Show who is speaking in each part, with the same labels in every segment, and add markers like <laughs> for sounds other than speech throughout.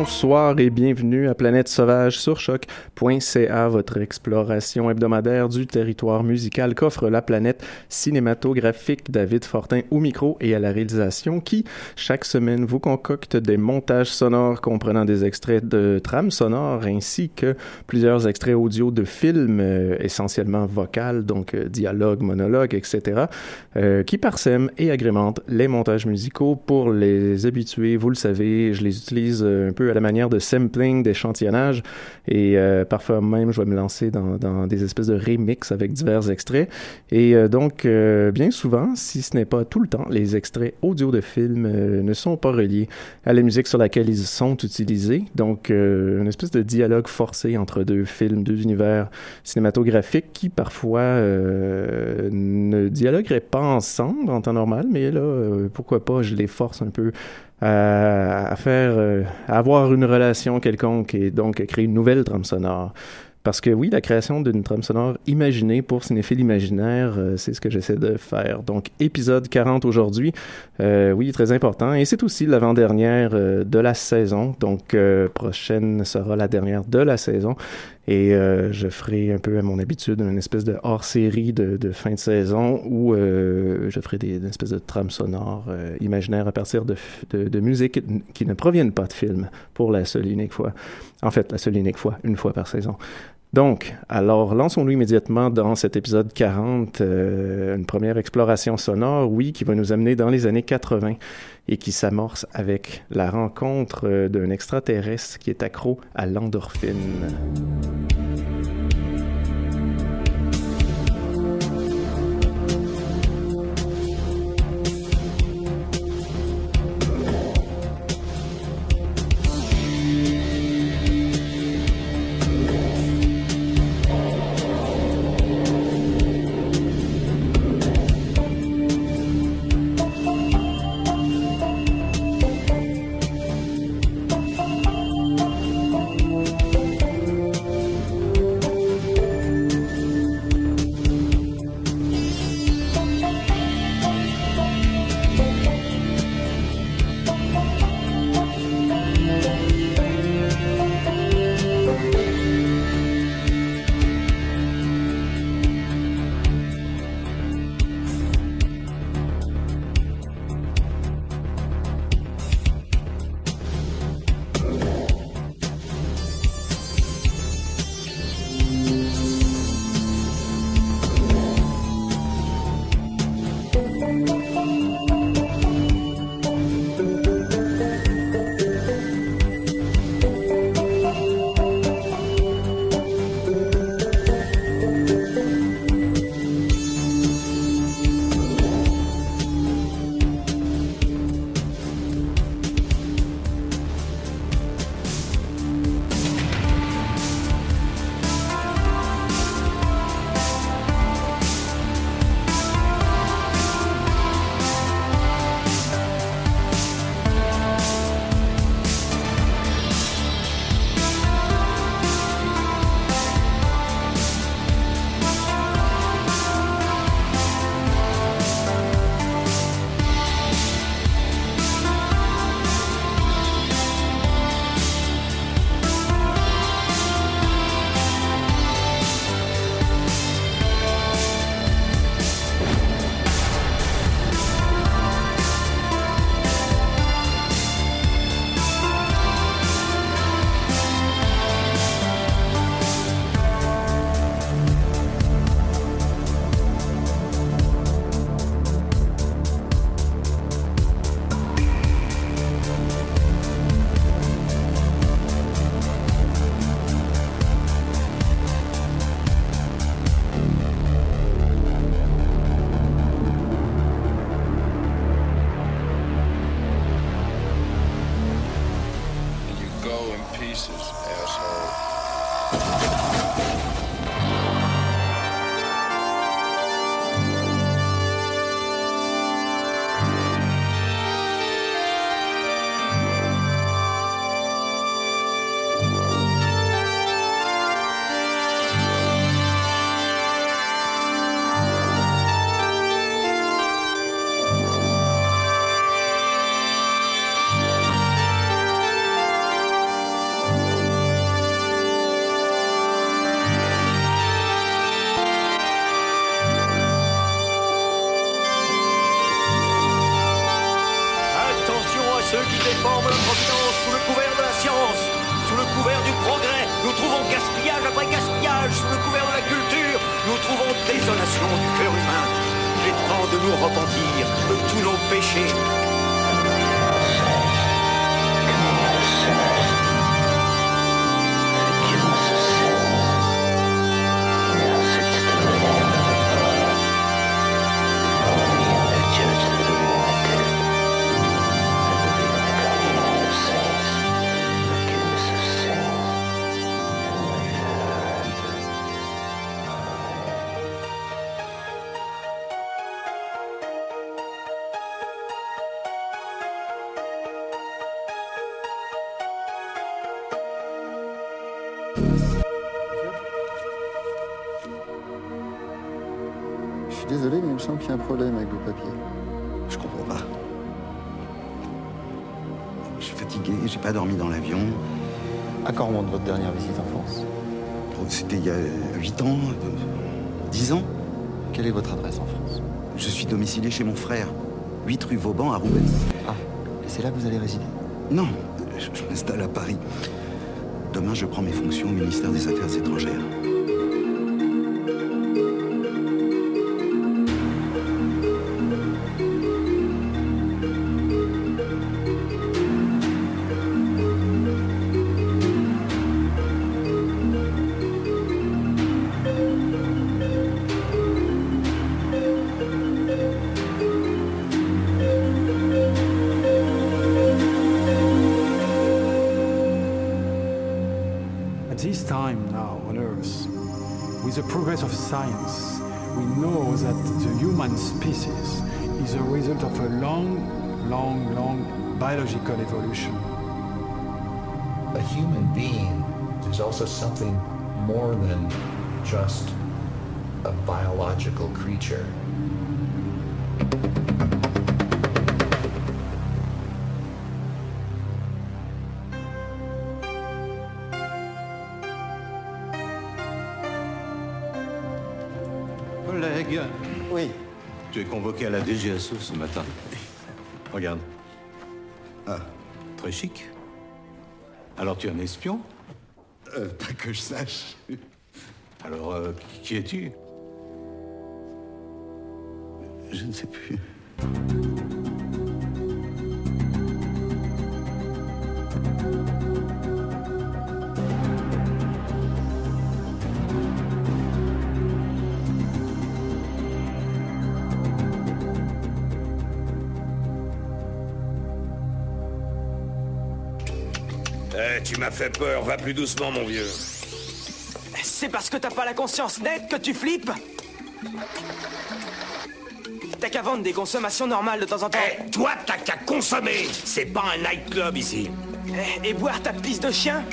Speaker 1: Bonsoir et bienvenue à Planète Sauvage sur choc.ca, votre exploration hebdomadaire du territoire musical qu'offre la planète cinématographique. David Fortin au micro et à la réalisation qui, chaque semaine, vous concocte des montages sonores comprenant des extraits de trames sonores ainsi que plusieurs extraits audio de films euh, essentiellement vocales, donc euh, dialogues, monologues, etc., euh, qui parsèment et agrémentent les montages musicaux pour les habitués. Vous le savez, je les utilise un peu à la manière de sampling, d'échantillonnage, et euh, parfois même je vais me lancer dans, des espèces de remix avec divers extraits. Et euh, donc, euh, bien souvent, si ce n'est pas tout le temps, les extraits audio de films ne sont pas reliés à la musique sur laquelle ils sont utilisés. Donc, une espèce de dialogue forcé entre deux films, deux univers cinématographiques qui parfois ne dialogueraient pas ensemble en temps normal, mais là, pourquoi pas, je les force un peu à, à faire, euh, avoir une relation quelconque et donc créer une nouvelle trame sonore. Parce que oui, la création d'une trame sonore imaginée pour cinéphile imaginaire, euh, c'est ce que j'essaie de faire. Donc, épisode 40 aujourd'hui, euh, oui, très important. Et c'est aussi l'avant-dernière euh, de la saison. Donc, euh, prochaine sera la dernière de la saison. Et je ferai un peu à mon habitude une espèce de hors-série de, fin de saison où je ferai des, une espèce de trame sonore imaginaire à partir de, de, de musique qui ne proviennent pas de films pour la seule et unique fois. En fait, la seule et unique fois, une fois par saison. Donc, alors, lançons-nous immédiatement dans cet épisode 40, euh, une première exploration sonore, oui, qui va nous amener dans les années 80 et qui s'amorce avec la rencontre euh, d'un extraterrestre qui est accro à l'endorphine.
Speaker 2: Qu'il y a un problème avec vos papiers.
Speaker 3: Je comprends pas. Je suis fatigué, j'ai pas dormi dans l'avion.
Speaker 2: À quand remonte votre dernière visite en France?
Speaker 3: Oh, C'était il y a 8 ans, euh, 10 ans.
Speaker 2: Quelle est votre adresse en France?
Speaker 3: Je suis domicilié chez mon frère, 8 rue Vauban à Roubaix.
Speaker 2: Ah, et c'est là que vous allez résider?
Speaker 3: Non, je, je m'installe à Paris. Demain, je prends mes fonctions au ministère des Affaires étrangères.
Speaker 4: Science, we know that the human species is a result of a long, long, long biological evolution.
Speaker 5: A human being is also something more than just a biological creature.
Speaker 6: Tu es convoqué à la DGSE ce matin. Regarde.
Speaker 3: Ah,
Speaker 6: Très chic. Alors tu es un espion?
Speaker 3: Euh, pas que je sache.
Speaker 6: Alors euh, qui es-tu?
Speaker 3: Je ne sais plus.
Speaker 7: Fait peur, va plus doucement, mon vieux.
Speaker 8: C'est parce que t'as pas la conscience nette que tu flippes T'as qu'à vendre des consommations normales de temps en temps.
Speaker 7: Eh, toi, t'as qu'à consommer C'est pas un nightclub ici.
Speaker 8: Eh, Et boire ta pisse de chien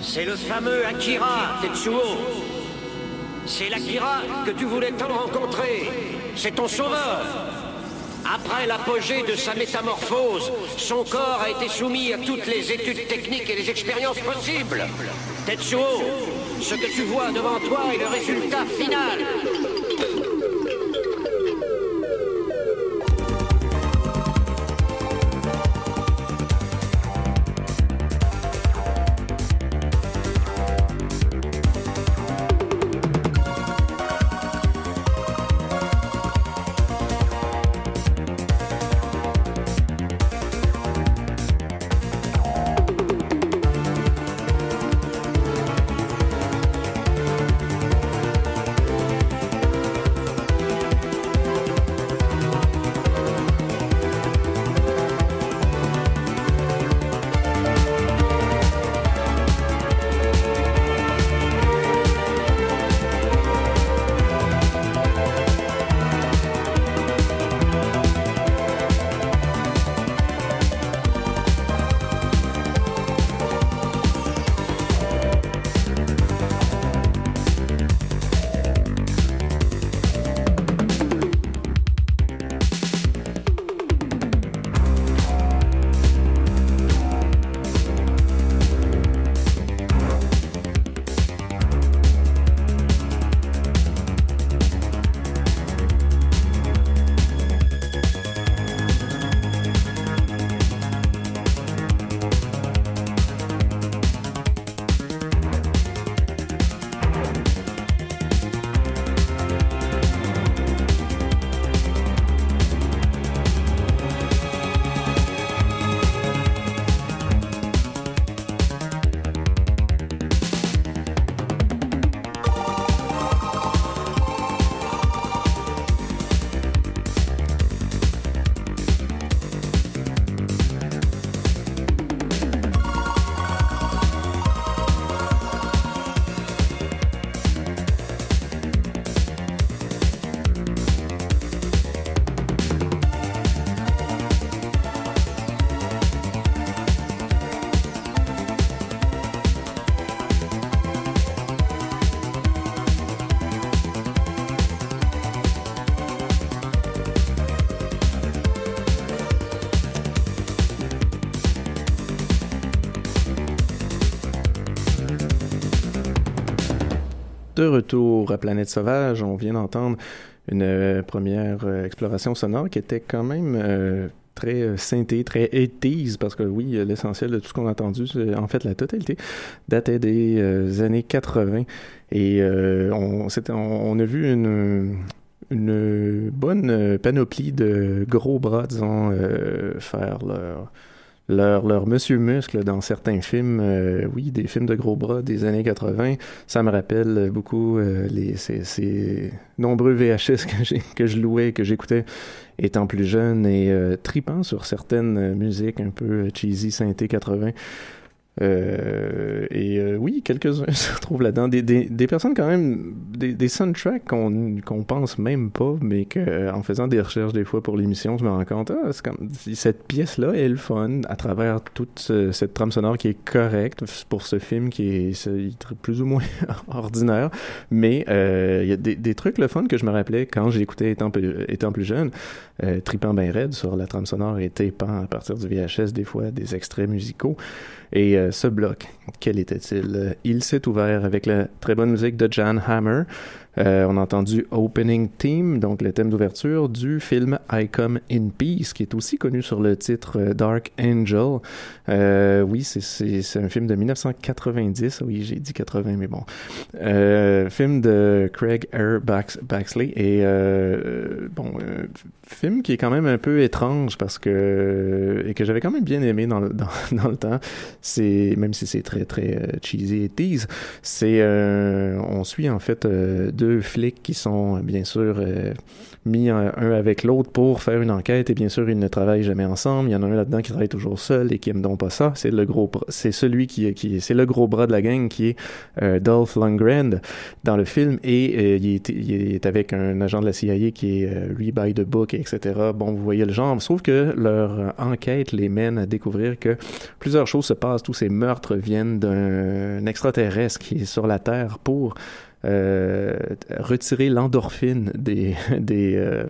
Speaker 8: c'est
Speaker 7: le fameux Akira, Tetsuo. C'est l'Akira que tu voulais tant rencontrer. C'est ton sauveur. Après l'apogée de sa métamorphose, son corps a été soumis à toutes les études techniques et les expériences possibles. Tetsuo, ce que tu vois devant toi est le résultat final.
Speaker 1: Retour à Planète Sauvage, on vient d'entendre une euh, première euh, exploration sonore qui était quand même euh, très synthé, très 80s, parce que oui, l'essentiel de tout ce qu'on a entendu, en fait la totalité, datait des années 80. Et on, on, a vu une, une bonne panoplie de gros bras, disons, faire leur leur, leur Monsieur Muscle dans certains films, euh, oui, des films de gros bras des années 80. Ça me rappelle beaucoup euh, les, ces, ces nombreux VHS que, je louais, que j'écoutais étant plus jeune et euh, tripant sur certaines euh, musiques un peu cheesy, synthé 80. Euh, et euh, oui, quelques-uns <laughs> se retrouvent là-dedans. Des, des, des personnes quand même, des, des soundtracks qu'on qu'on pense même pas, mais que euh, en faisant des recherches des fois pour l'émission, je me rends compte, ah, c'est comme cette pièce-là est le fun à travers toute ce- cette trame sonore qui est correcte pour ce film qui est plus ou moins <laughs> ordinaire, mais euh, il y a des, trucs le fun que je me rappelais quand j'écoutais étant, étant plus jeune, euh, tripant bien raide sur la trame sonore et tapant à partir du VHS des fois des extraits musicaux. Et euh, ce bloc, quel était-il? Euh, Il s'est ouvert avec la très bonne musique de Jan Hammer. Euh, on a entendu Opening Theme, donc le thème d'ouverture du film I Come in Peace, qui est aussi connu sur le titre euh, Dark Angel. Euh, oui, c'est- un film de 1990. Oui, j'ai dit 80, mais bon. Film de Craig R. Bax- Baxley. Et bon, film qui est quand même un peu étrange parce que et que j'avais quand même bien aimé dans le, <laughs> temps. C'est même si c'est très très cheesy et tease, c'est on suit en fait deux deux flics qui sont bien sûr mis un, avec l'autre pour faire une enquête et bien sûr ils ne travaillent jamais ensemble. Il y en a un là-dedans qui travaille toujours seul et qui aime donc pas ça. C'est le gros, c'est celui qui, c'est le gros bras de la gang qui est euh, Dolph Lundgren dans le film et euh, il, est, il, est, avec un agent de la CIA qui est euh, read by the book, etc. Bon, vous voyez le genre. Sauf que leur enquête les mène à découvrir que plusieurs choses se passent. Tous ces meurtres viennent d'un extraterrestre qui est sur la Terre pour euh, retirer l'endorphine des, <laughs> des euh,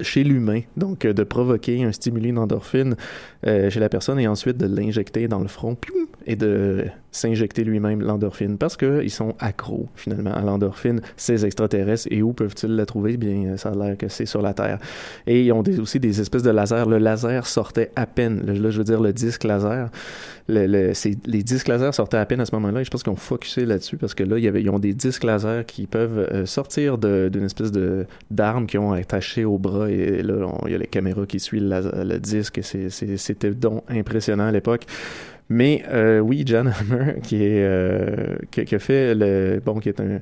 Speaker 1: chez l'humain, donc de provoquer un stimuli d'endorphine euh, chez la personne et ensuite de l'injecter dans le front, et de s'injecter lui-même l'endorphine parce qu'ils sont accros finalement à l'endorphine, ces extraterrestres. Et où peuvent-ils la trouver? Bien, ça a l'air que c'est sur la Terre. Et ils ont aussi des espèces de lasers. Le laser sortait à peine. Là, je veux dire le disque laser. Le, le, les disques laser sortaient à peine à ce moment-là. Et je pense qu'ils ont focusé là-dessus parce que là, y ils ont des disques laser qui peuvent euh, sortir d'une espèce de d'arme qu'ils ont attachée au bras. Et là, il y a les caméras qui suivent le, le disque. C'était donc impressionnant à l'époque. Mais euh, oui, John Hammer, <laughs> qui est euh, qui, qui, a fait le bon, qui est un,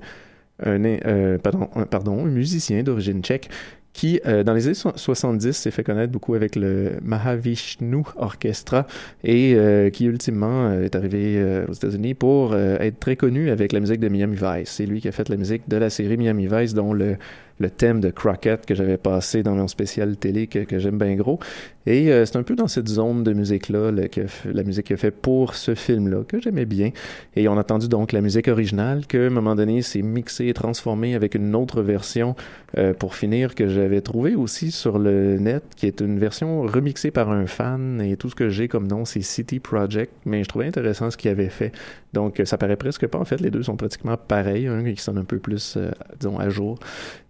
Speaker 1: un euh, pardon, un, pardon, un musicien d'origine tchèque qui, euh, dans les années 70, s'est fait connaître beaucoup avec le Mahavishnu Orchestra et euh, qui, ultimement, euh, est arrivé aux États-Unis pour être très connu avec la musique de Miami Vice. C'est lui qui a fait la musique de la série Miami Vice, dont le le thème de Crockett que j'avais passé dans mon spécial télé que, que j'aime bien gros. Et euh, c'est un peu dans cette zone de musique-là, que, la musique qu'il a fait pour ce film-là, que j'aimais bien. Et on a entendu donc la musique originale, que à un moment donné, c'est mixé et transformé avec une autre version, euh, pour finir, que j'avais trouvé aussi sur le net, qui est une version remixée par un fan, et tout ce que j'ai comme nom, c'est City Project, mais je trouvais intéressant ce qu'il avait fait. Donc, ça paraît presque pas, en fait, les deux sont pratiquement pareils, un qui sonne un peu plus, euh, disons, à jour.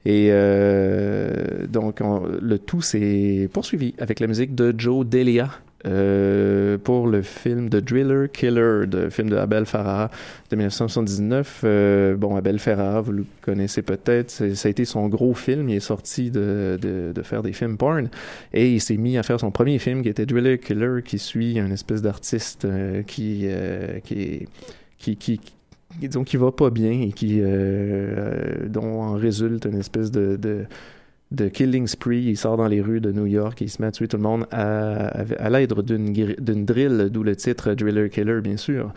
Speaker 1: Et euh, donc, on, le tout s'est poursuivi avec la musique de Joe Delia. Euh, pour le film The Driller Killer, le film de Abel Ferrara de 1979. Euh, bon, Abel Ferrara, vous le connaissez peut-être, ça a été son gros film. Il est sorti de, faire des films porn et il s'est mis à faire son premier film qui était Driller Killer, qui suit un espèce d'artiste euh, qui, qui, qui, qui qui va pas bien et qui dont en résulte une espèce de de killing spree, il sort dans les rues de New York il se met à tuer tout le monde à, l'aide d'une, d'une drill, d'où le titre Driller Killer, bien sûr.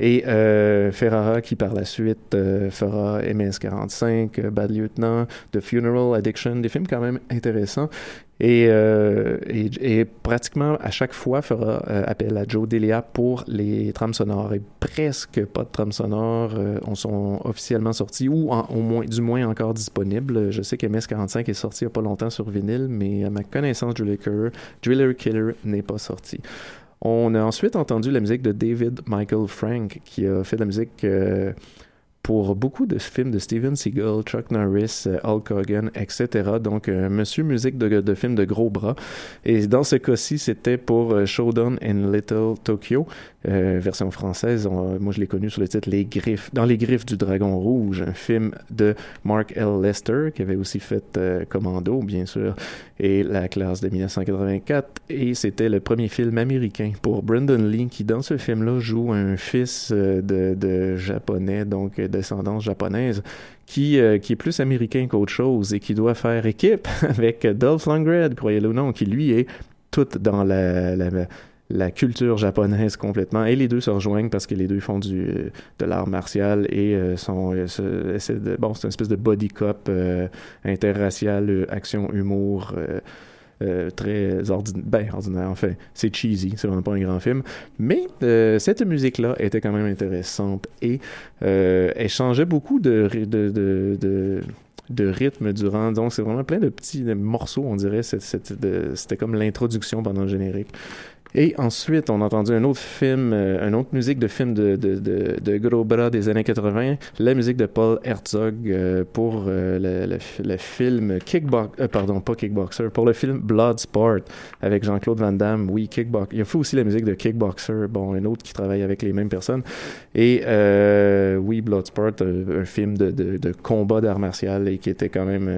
Speaker 1: Et euh, Ferrara, qui par la suite euh, fera MS-45, Bad Lieutenant, The Funeral, Addiction, des films quand même intéressants. Et, euh, et, pratiquement à chaque fois fera euh, appel à Joe Delia pour les trames sonores. Et presque pas de trames sonores euh, on sont officiellement sortis ou au moins, du moins encore disponibles. Je sais que MS-45 est sorti il n'y a pas longtemps sur vinyle, mais à ma connaissance, Driller Killer, n'est pas sorti. On a ensuite entendu la musique de David Michael Frank, qui a fait la musique euh, pour beaucoup de films de Steven Seagal, Chuck Norris, euh, Hulk Hogan, etc. Donc, euh, monsieur musique de, de films de gros bras. Et dans ce cas-ci, c'était pour euh, Showdown in Little Tokyo, euh, version française. Moi, je l'ai connu sur le titre Les Griffes, dans les griffes du Dragon Rouge, un film de Mark L. Lester, qui avait aussi fait Commando, bien sûr, et La classe de 1984. Et c'était le premier film américain pour Brendan Lee, qui dans ce film-là joue un fils de japonais, donc descendance japonaise, qui, euh, qui est plus américain qu'autre chose et qui doit faire équipe <laughs> avec Dolph Lundgren, croyez-le ou non, qui lui est tout dans la, la, culture japonaise complètement. Et les deux se rejoignent parce que les deux font du, de l'art martial et euh, sont, euh, bon, c'est une espèce de body cop euh, interracial, action, humour. Euh, très ordinaire, ben ordinaire, enfin, c'est cheesy, c'est vraiment pas un grand film, mais euh, cette musique-là était quand même intéressante et euh, elle changeait beaucoup de rythme durant. Donc, c'est vraiment plein de petits morceaux, on dirait. C'était comme l'introduction pendant le générique. Et ensuite, on a entendu un autre film, euh, une autre musique de film de, de, de, de gros bras des années 80, la musique de Paul Herzog euh, pour euh, le, le, le, film Kickbox, pardon, pas Kickboxer, pour le film Bloodsport avec Jean-Claude Van Damme. Oui, Kickbox. Il y a fait aussi la musique de Kickboxer, bon, un autre qui travaille avec les mêmes personnes. Et oui, Bloodsport, un, film de, de, de combat d'art martial et qui était quand même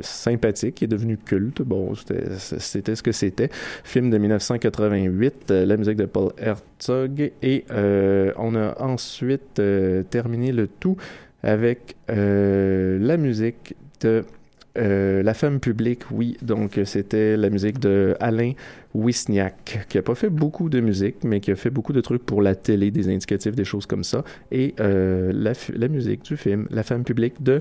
Speaker 1: sympathique, qui est devenu culte. Bon, c'était ce que c'était. Film de 1980 88, euh, la musique de Paul Herzog. Et euh, on a ensuite euh, terminé le tout avec la musique de La femme publique, oui. Donc, c'était la musique de Alain Wisniak, qui a pas fait beaucoup de musique, mais qui a fait beaucoup de trucs pour la télé, des indicatifs, des choses comme ça. Et la, musique du film La femme publique de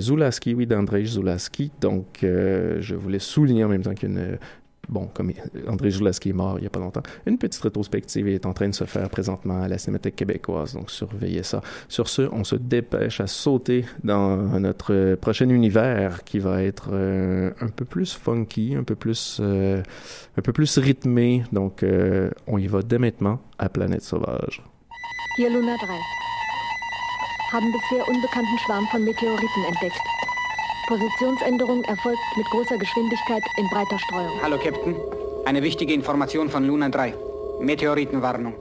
Speaker 1: Zulaski, oui, d'Andrzej Zulaski. Donc, je voulais souligner en même temps euh, Bon, comme André Zulaski est mort il n'y a pas longtemps, une petite rétrospective est en train de se faire présentement à la Cinémathèque québécoise, donc surveillez ça. Sur ce, on se dépêche à sauter dans notre prochain univers qui va être euh, un peu plus funky, un peu plus, euh, un peu plus rythmé. Donc, euh, on y va dès maintenant à Planète Sauvage.
Speaker 9: Hier Luna 3. Haben bisher unbekannten Schwarm von Meteoriten entdeckt. Positionsänderung erfolgt mit großer Geschwindigkeit in breiter Streuung.
Speaker 10: Hallo, Captain. Eine wichtige Information von Luna 3. Meteoritenwarnung.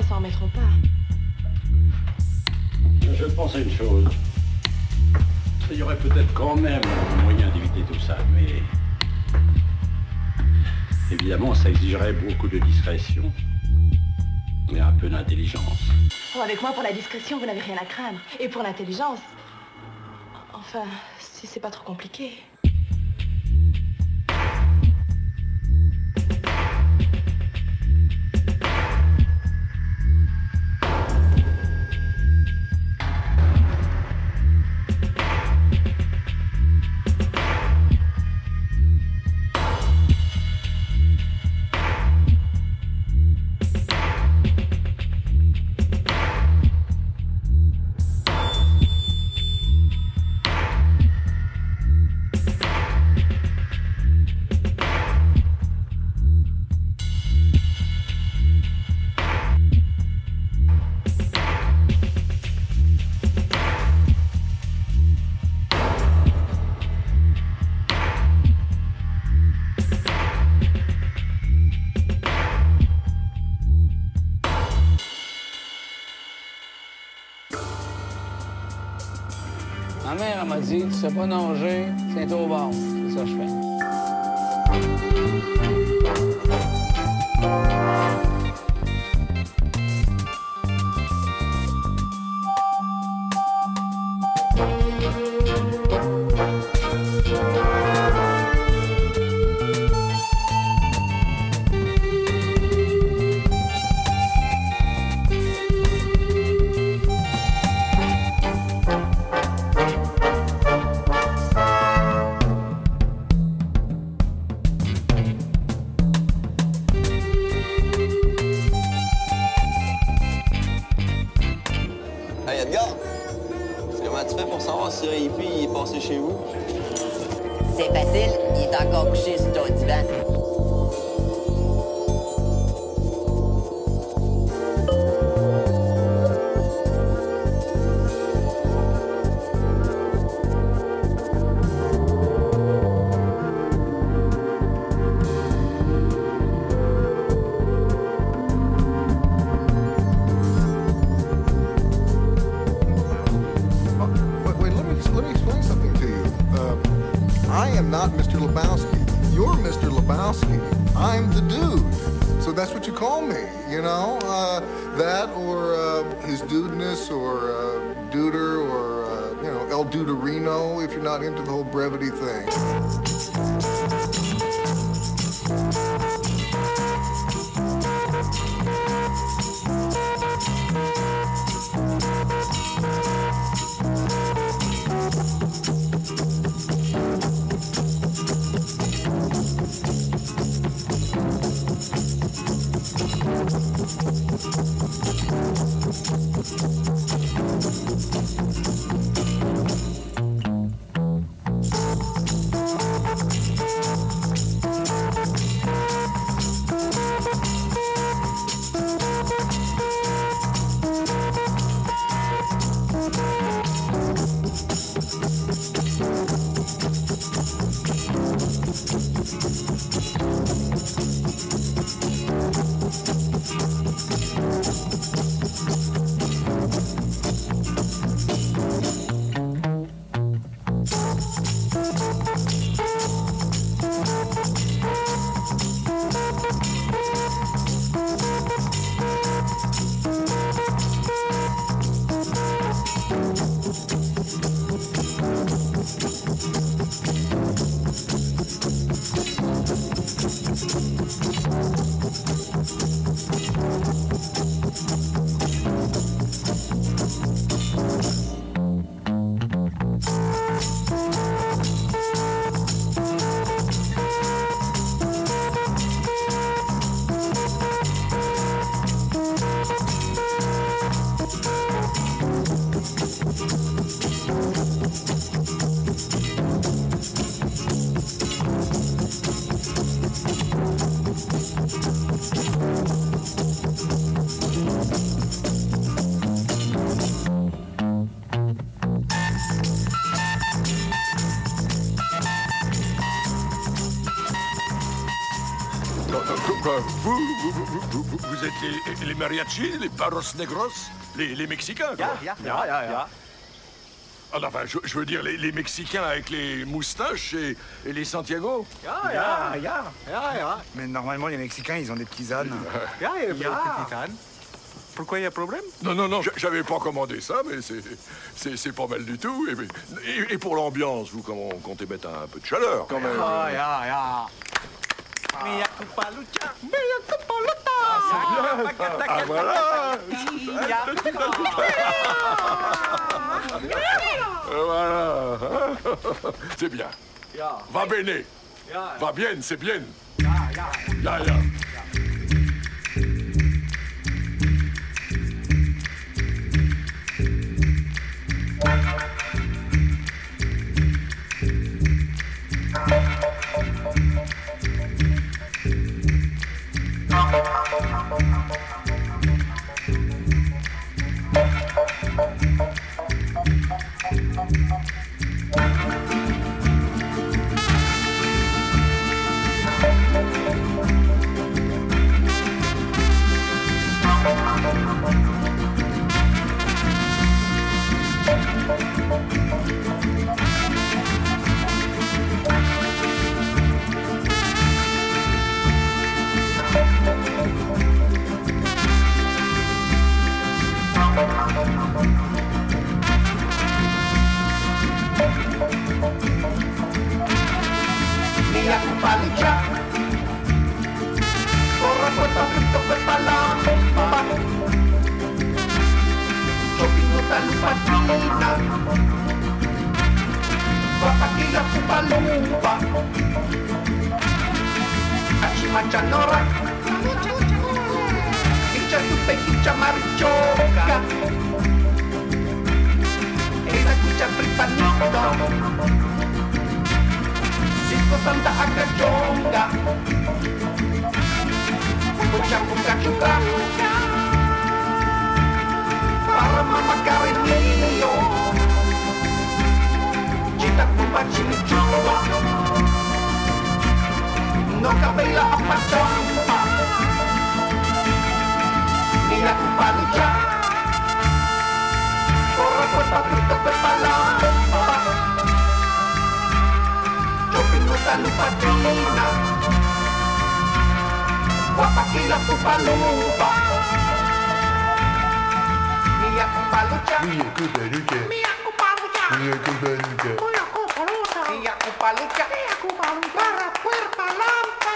Speaker 11: Ils s'en remettront pas.
Speaker 6: Je pense à une chose. Il y aurait peut-être quand même un moyen d'éviter tout ça, mais... Évidemment, ça exigerait beaucoup de discrétion. Et un peu d'intelligence.
Speaker 11: Oh, avec moi, pour la discrétion, vous n'avez rien à craindre. Et pour l'intelligence... Enfin, si c'est pas trop compliqué.
Speaker 12: Ma mère, m'a dit, tu sais pas nager, tiens-toi au bord. C'est ça que je fais.
Speaker 13: Vous,
Speaker 14: vous, vous, vous, vous- vous êtes les, les mariachis, les paros negros, les, les Mexicains, quoi.
Speaker 15: Ya, ya, ya, ya.
Speaker 14: Ah, enfin, je, je veux dire, les, les Mexicains avec les moustaches et, et les Santiago.
Speaker 15: Ya, ya, ya, ya, ya.
Speaker 16: Mais normalement, les Mexicains, ils ont des petits ânes.
Speaker 15: Ya, il y a des petits ânes. Pourquoi il y a problème?
Speaker 14: Non, non, non, j'avais pas commandé ça, mais c'est- c'est c'est pas mal du tout. Et, et- et pour l'ambiance, vous comment, comptez mettre un peu de chaleur, quand même.
Speaker 15: Ah, ya, ya. Mia culpa lucha, mia culpa lucha.
Speaker 14: Ah, voilà Euh, Voilà C'est bien.
Speaker 15: Ya.
Speaker 14: Va bene.
Speaker 15: Ya.
Speaker 14: Va bien, c'est bien.
Speaker 15: Ya, ya.
Speaker 14: Ya, ya.
Speaker 15: lumpa lumpa Papakila kupa lumpa Achimachanora Picha tupe picha marchoka Esa kucha pripanito Cisco santa agachonga Kucha kuka kuka kuka Guapa que la pupa palucha.
Speaker 17: Uy, cuparucha.
Speaker 15: Mía cuparucha.
Speaker 17: Mía cuparucha.
Speaker 15: Mía cuparucha. Mía cuparucha. Mía cuparucha. Barra, cuerpa, lampa.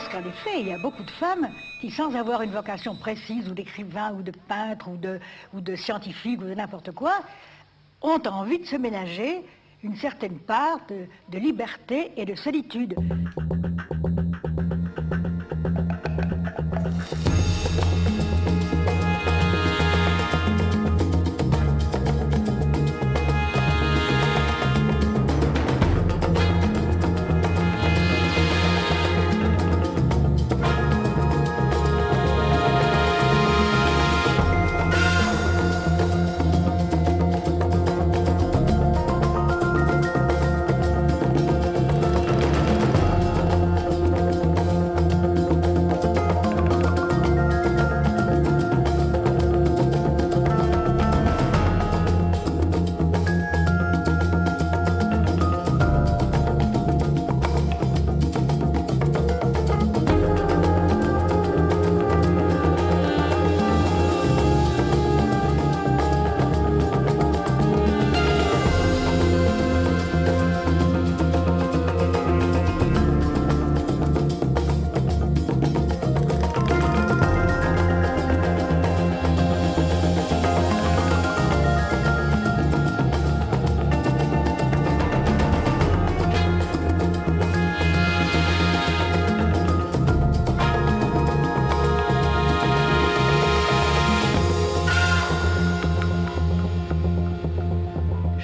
Speaker 18: Pense qu'en effet, il y a beaucoup de femmes qui, sans avoir une vocation précise, ou d'écrivain, ou de peintre, ou de, scientifique, ou de n'importe quoi, ont envie de se ménager une certaine part de liberté et de solitude.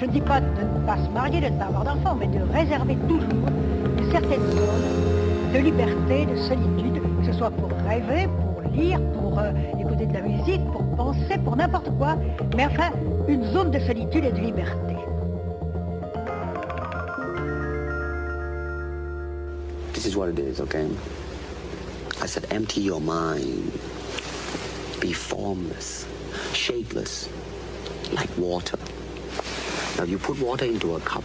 Speaker 18: Ne dis pas de ne pas se marier, de ne pas avoir d'enfants, mais de réserver toujours une certaine zone de liberté, de solitude, que ce soit pour rêver, pour lire, pour euh, écouter de la musique, pour penser, pour n'importe quoi, mais enfin une zone de solitude et de liberté.
Speaker 19: This is what it is, okay? I said, empty your mind. Be formless, shapeless, like water. Now, you put water into a cup,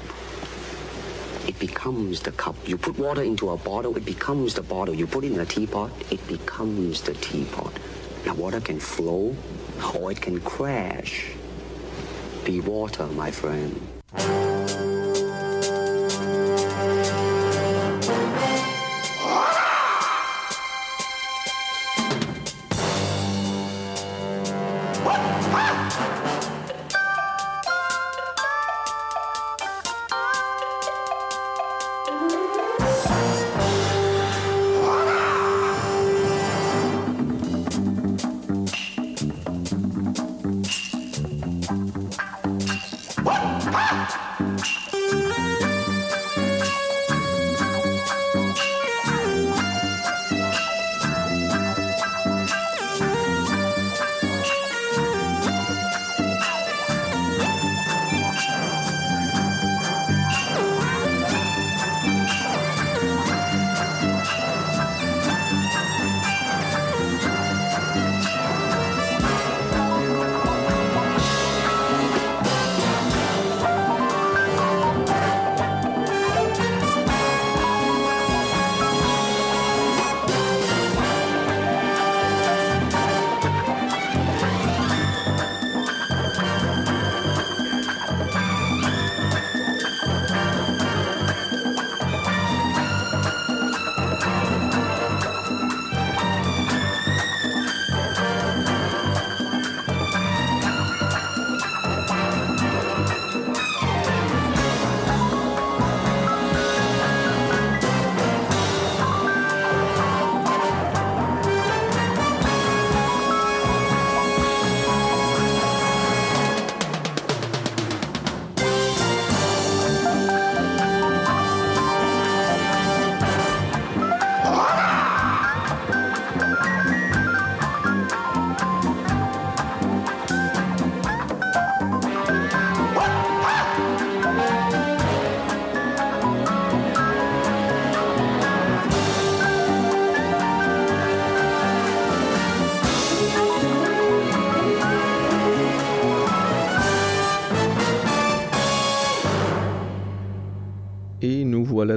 Speaker 19: it becomes the cup. You put water into a bottle, it becomes the bottle. You put it in a teapot, it becomes the teapot. Now, water can flow or it can crash. Be water, my friend.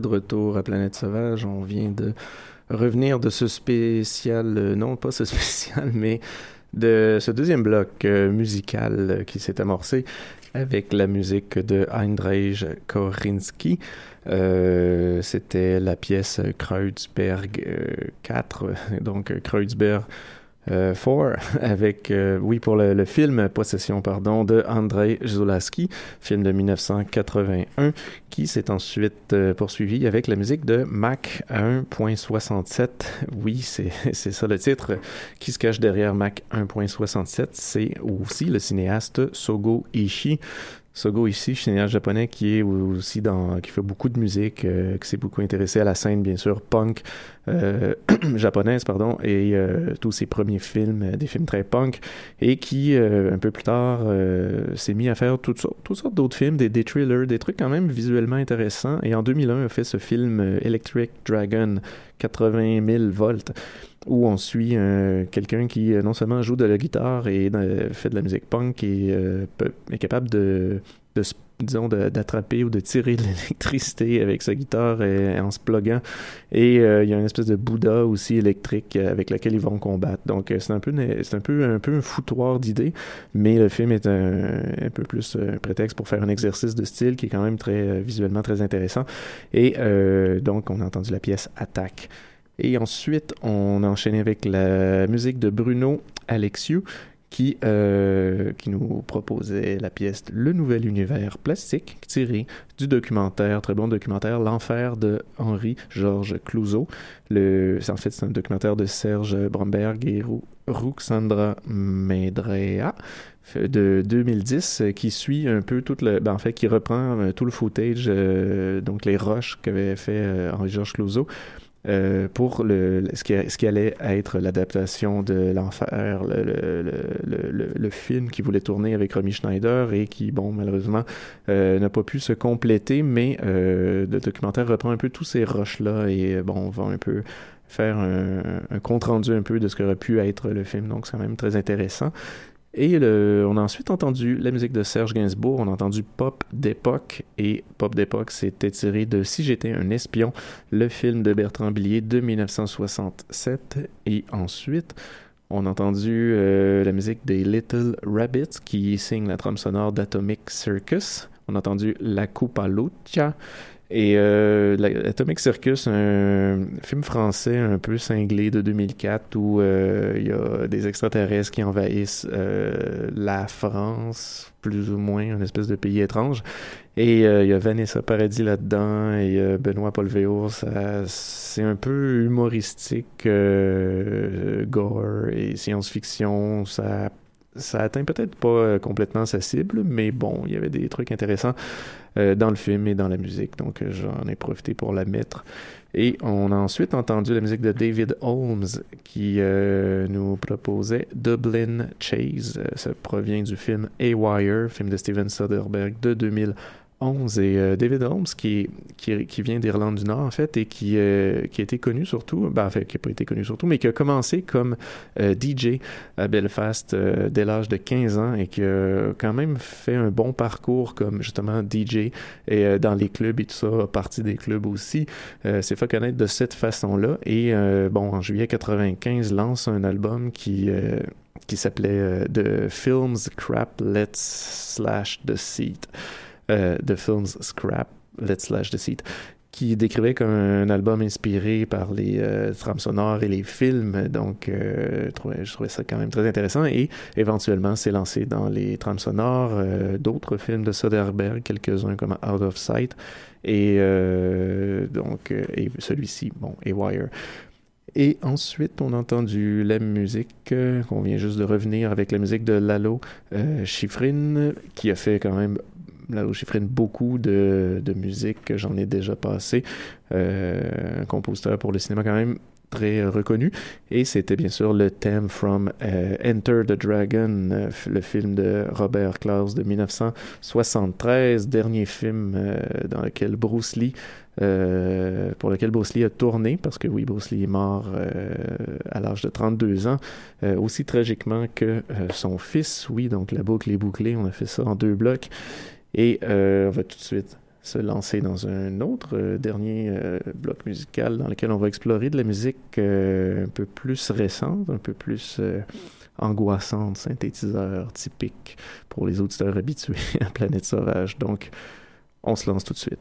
Speaker 1: De retour à Planète Sauvage. On vient de revenir de ce spécial, euh, non pas ce <laughs> spécial, mais de ce deuxième bloc euh, musical euh, qui s'est amorcé avec la musique de Heinrich Korinski. Euh, C'était la pièce Kreuzberg euh, 4, <laughs> donc Kreuzberg euh, 4 <laughs> avec, euh, oui, pour le, le, film Possession, pardon, de Andrei Zulaski, film de 1981, qui s'est ensuite euh, poursuivi avec la musique de Mac 1.67. Oui, <laughs> c'est ça le titre qui se cache derrière Mac 1.67. C'est aussi le cinéaste Sogo Ishii. Sogo ici, cinéaste japonais qui est aussi dans, qui fait beaucoup de musique, euh, qui s'est beaucoup intéressé à la scène, bien sûr, punk euh, <clears throat> japonaise, pardon, et euh, tous ses premiers films, des films très punk, et qui, un peu plus tard, s'est mis à faire toutes sortes, toutes sortes d'autres films, des, des thrillers, des trucs quand même visuellement intéressants, et en 2001 a fait ce film Electric Dragon, 80 000 volts, où on suit euh, quelqu'un qui euh, non seulement joue de la guitare et euh, fait de la musique punk et est capable de, disons d'attraper ou de tirer de <laughs> l'électricité avec sa guitare en se pluguant. Et il y a une espèce de Bouddha aussi électrique avec lequel ils vont combattre. Donc c'est un peu un peu un peu un foutoir d'idées mais le film est un, un, peu plus un prétexte pour faire un exercice de style qui est quand même très visuellement très intéressant. Et donc on a entendu la pièce Attaque et ensuite, on a enchaîné avec la musique de Bruno Alexiou, qui, euh, qui nous proposait la pièce Le Nouvel Univers Plastique, tiré du documentaire, très bon documentaire, L'Enfer de Henri-Georges Clouzot. Le, en fait, c'est un documentaire de Serge Bromberg et Ruxandra Medrea de 2010 qui suit un peu tout le ben en fait qui reprend euh, tout le footage euh, donc les rushs qu'avait fait Henri-Georges Clouzot euh, pour le, ce, qui, ce qui allait être l'adaptation de l'enfer, le, le, le, film qui voulait tourner avec Romy Schneider et qui, bon, malheureusement, euh, n'a pas pu se compléter, mais euh, le documentaire reprend un peu tous ces rushs-là et, bon, on va un peu faire un, un compte-rendu un peu de ce qu'aurait pu être le film, donc c'est quand même très intéressant. Et on a ensuite entendu la musique de Serge Gainsbourg, on a entendu Pop d'époque, et Pop d'époque, c'était tiré de Si j'étais un espion, le film de Bertrand Blier de 1967. Et ensuite, on a entendu euh, la musique des Little Rabbits qui signe la trame sonore d'Atomic Circus. On a entendu La Coupa Lucha et euh, Atomic Circus, un film français un peu cinglé de 2004 où euh, il y a des extraterrestres qui envahissent euh, la France, plus ou moins, une espèce de pays étrange. Et euh, il y a Vanessa Paradis là-dedans et euh, Benoît Polvéo. C'est un peu humoristique, gore et science-fiction. Ça ça atteint peut-être pas complètement sa cible, mais bon, il y avait des trucs intéressants euh, dans le film et dans la musique, donc euh, j'en ai profité pour la mettre. Et on a ensuite entendu la musique de David Holmes qui euh, nous proposait Dublin Chase. ça provient du film A-Wire, film de Steven Soderbergh de 2000. 11 et euh, David Holmes qui, qui, vient d'Irlande du Nord en fait et qui, euh, qui a été connu surtout, ben, qui n'a pas été connu surtout, mais qui a commencé comme euh, DJ à Belfast dès l'âge de 15 ans et qui a quand même fait un bon parcours comme justement DJ et dans les clubs et tout ça, partie des clubs aussi, s'est fait connaître de cette façon-là et bon en juillet 95 lance un album qui qui s'appelait The Films Crap Let's Slash the Seat euh, The Films Scrap, Let's Slash Deceit, qui décrivait comme un album inspiré par les euh, trames sonores et les films. Donc, euh, je, trouvais, ça quand même très intéressant. Et éventuellement, s'est lancé dans les trames sonores euh, d'autres films de Soderbergh, quelques-uns comme Out of Sight et donc et celui-ci, bon, et Wire. Et ensuite, on a entendu la musique, qu'on vient juste de revenir avec la musique de Lalo Schifrin, qui a fait quand même Lalo Schifrin beaucoup de, de musique que j'en ai déjà passé. Euh, un compositeur pour le cinéma quand même très reconnu. Et c'était bien sûr le thème from euh, Enter the Dragon, euh, le film de Robert Klaus de 1973, dernier film dans lequel Bruce Lee pour lequel Bruce Lee a tourné, parce que oui, Bruce Lee est mort à l'âge de 32 ans, aussi tragiquement que son fils, oui, donc la boucle est bouclée, on a fait ça en deux blocs, et on va tout de suite se lancer dans un autre euh, dernier euh, bloc musical dans lequel on va explorer de la musique euh, un peu plus récente, un peu plus euh, angoissante, synthétiseur typique pour les auditeurs habitués <laughs> à Planète Sauvage. Donc, on se lance tout de suite.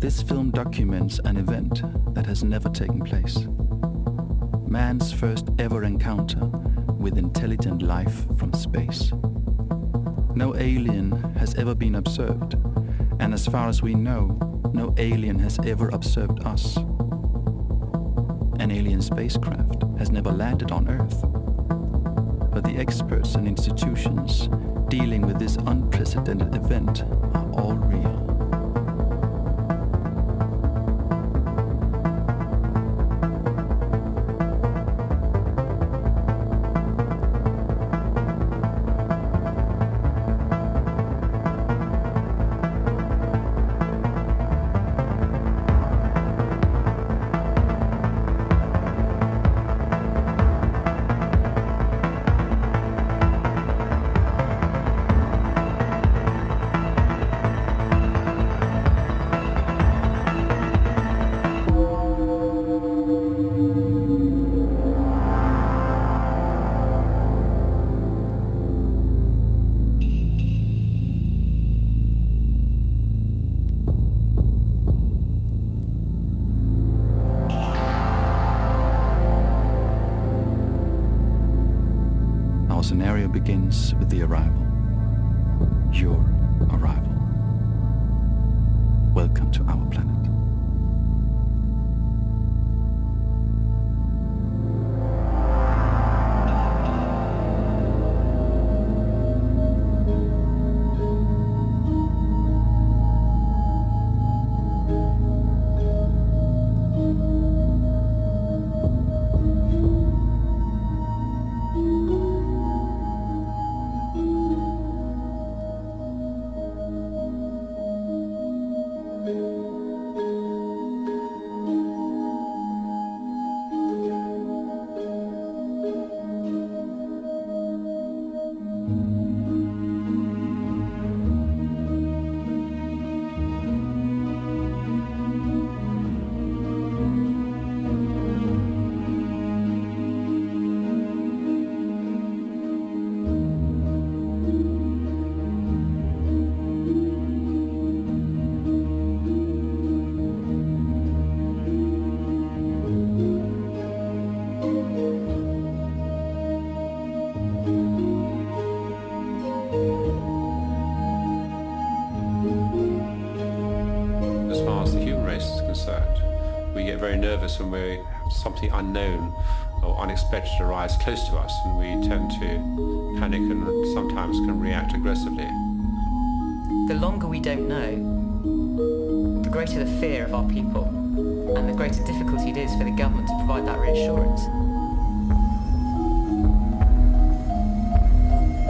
Speaker 20: This film documents an event that has never taken place. Man's first ever encounter with intelligent life from space. No alien has ever been observed, and as far as we know, no alien has ever observed us. An alien spacecraft has never landed on Earth. But the experts and institutions dealing with this unprecedented event are all real.
Speaker 21: Something unknown or unexpected arrives close to us, and we tend to panic and sometimes can react aggressively.
Speaker 22: The longer we don't know, the greater the fear of our people, and the greater difficulty it is for the government to provide that reassurance.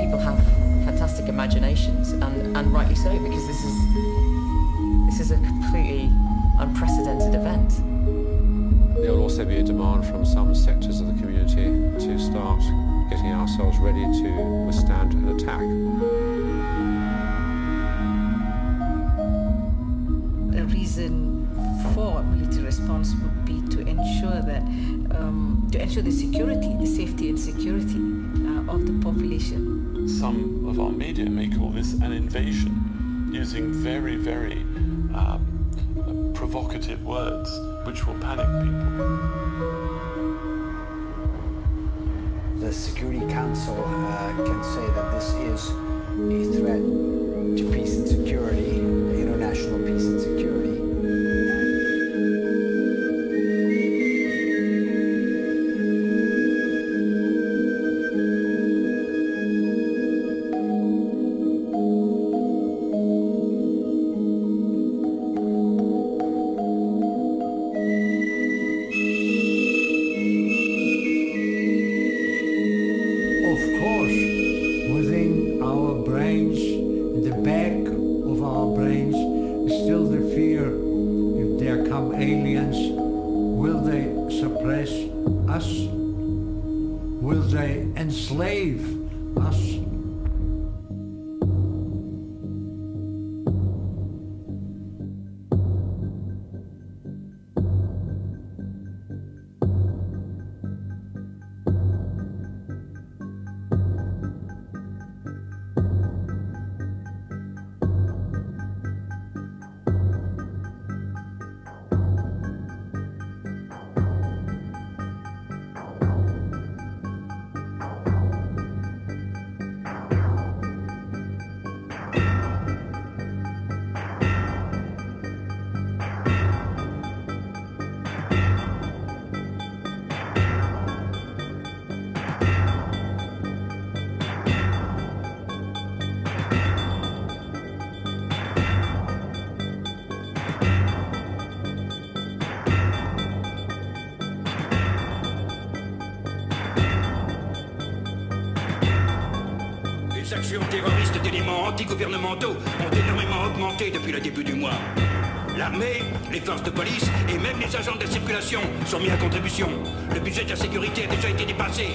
Speaker 22: People have fantastic imaginations, and, and rightly so, because this is ensure the security, the safety and security uh, of the population.
Speaker 23: Some of our media may call this an invasion, using very, very um, provocative words which will panic people.
Speaker 24: The Security Council uh, can say that this is a threat to peace and security, international peace and security.
Speaker 25: Les actions terroristes d'éléments antigouvernementaux ont énormément augmenté depuis le début du mois. L'armée, les forces de police et même les agents de la circulation sont mis à contribution. Le budget de la sécurité a déjà été dépassé.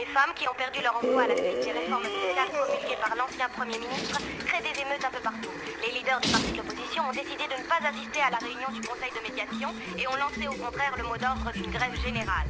Speaker 26: Femmes qui ont perdu leur emploi à la suite des réformes sociales promulguées par l'ancien Premier ministre créent des émeutes un peu partout. Les leaders des partis de l'opposition ont décidé de ne pas assister à la réunion du Conseil de médiation et ont lancé au contraire le mot d'ordre d'une grève générale.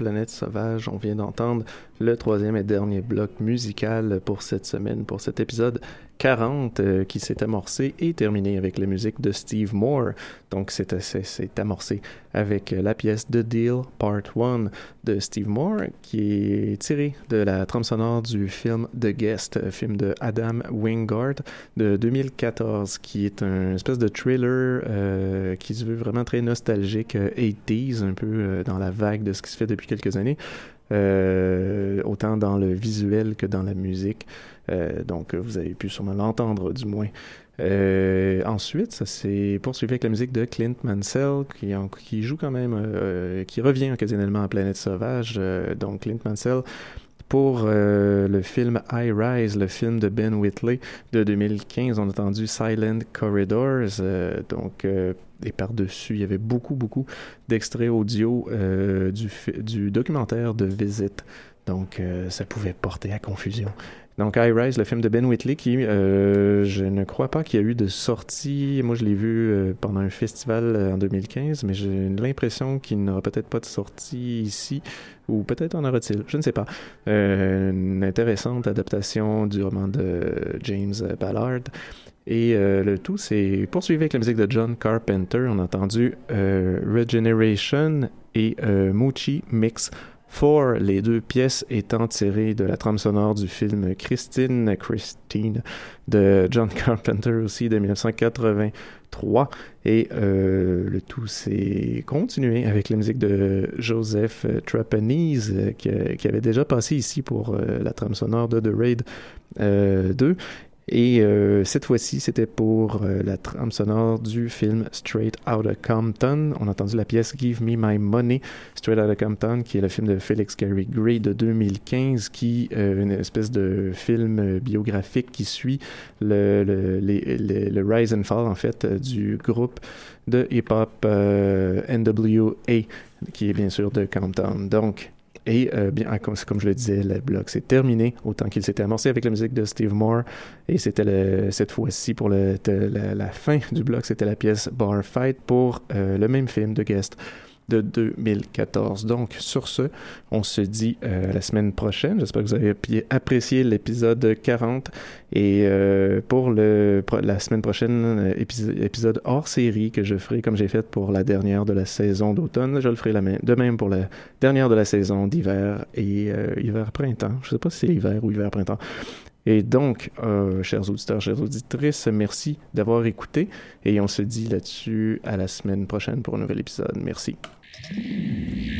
Speaker 1: Planète Sauvage. On vient d'entendre le troisième et dernier bloc musical pour cette semaine, pour cet épisode 40 euh, qui s'est amorcé et terminé avec la musique de Steve Moore. Donc c'est amorcé avec la pièce The Deal Part 1 de Steve Moore qui est tirée de la trame sonore du film The Guest, euh, film de Adam Wingard de 2014 qui est un espèce de thriller euh, qui se veut vraiment très nostalgique, euh, 80s, un peu dans la vague de ce qui se fait depuis quelques années. Euh, autant dans le visuel que dans la musique. Euh, donc, vous avez pu sûrement l'entendre, du moins. Euh, ensuite, ça s'est poursuivi avec la musique de Clint Mansell, qui, en- qui joue quand même, euh, qui revient occasionnellement à Planète Sauvage. Euh, donc, Clint Mansell pour euh, le film I Rise, le film de Ben Whitley de 2015. On a entendu Silent Corridors. euh, donc, euh, et par-dessus, il y avait beaucoup, beaucoup d'extraits audio du documentaire de Visite. Donc, euh, ça pouvait porter à confusion. Donc, I Rise, le film de Ben Whitley, qui, euh, je ne crois pas qu'il y a eu de sortie. Moi, je l'ai vu euh, pendant un festival en 2015, mais j'ai l'impression qu'il n'aura peut-être pas de sortie ici, ou peut-être en aura-t-il, je ne sais pas. Une intéressante adaptation du roman de James Ballard. Et le tout s'est poursuivi avec la musique de John Carpenter. On a entendu Regeneration et euh, Muchi Mix 4, les deux pièces étant tirées de la trame sonore du film Christine Christine de John Carpenter aussi de 1983. Et euh, le tout s'est continué avec la musique de Joseph euh, Trapanese euh, qui, qui avait déjà passé ici pour euh, la trame sonore de The Raid euh, 2. Et euh, cette fois-ci, c'était pour euh, la trame sonore du film Straight Outta Compton. On a entendu la pièce Give Me My Money, Straight Outta Compton, qui est le film de Felix Gary Gray de 2015, qui est une espèce de film euh, biographique qui suit le, le, rise and fall, en fait, euh, du groupe de hip-hop euh, NWA, qui est bien sûr de Compton. Donc, et euh, bien, ah, comme, je le disais, le bloc s'est terminé autant qu'il s'était amorcé avec la musique de Steve Moore. Et c'était cette fois-ci pour la fin du bloc, c'était la pièce Bar Fight pour euh, le même film de Guest de 2014. Donc, sur ce, on se dit euh, la semaine prochaine. J'espère que vous avez apprécié l'épisode 40. Et euh, pour la semaine prochaine, euh, épisode, hors série que je ferai comme j'ai fait pour la dernière de la saison d'automne, je le ferai la de même pour la dernière de la saison d'hiver et euh, hiver-printemps. Je ne sais pas si c'est hiver ou hiver-printemps. Et donc, chers auditeurs, chères auditrices, merci d'avoir écouté et on se dit là-dessus à la semaine prochaine pour un nouvel épisode. Merci.
Speaker 26: い
Speaker 27: いね。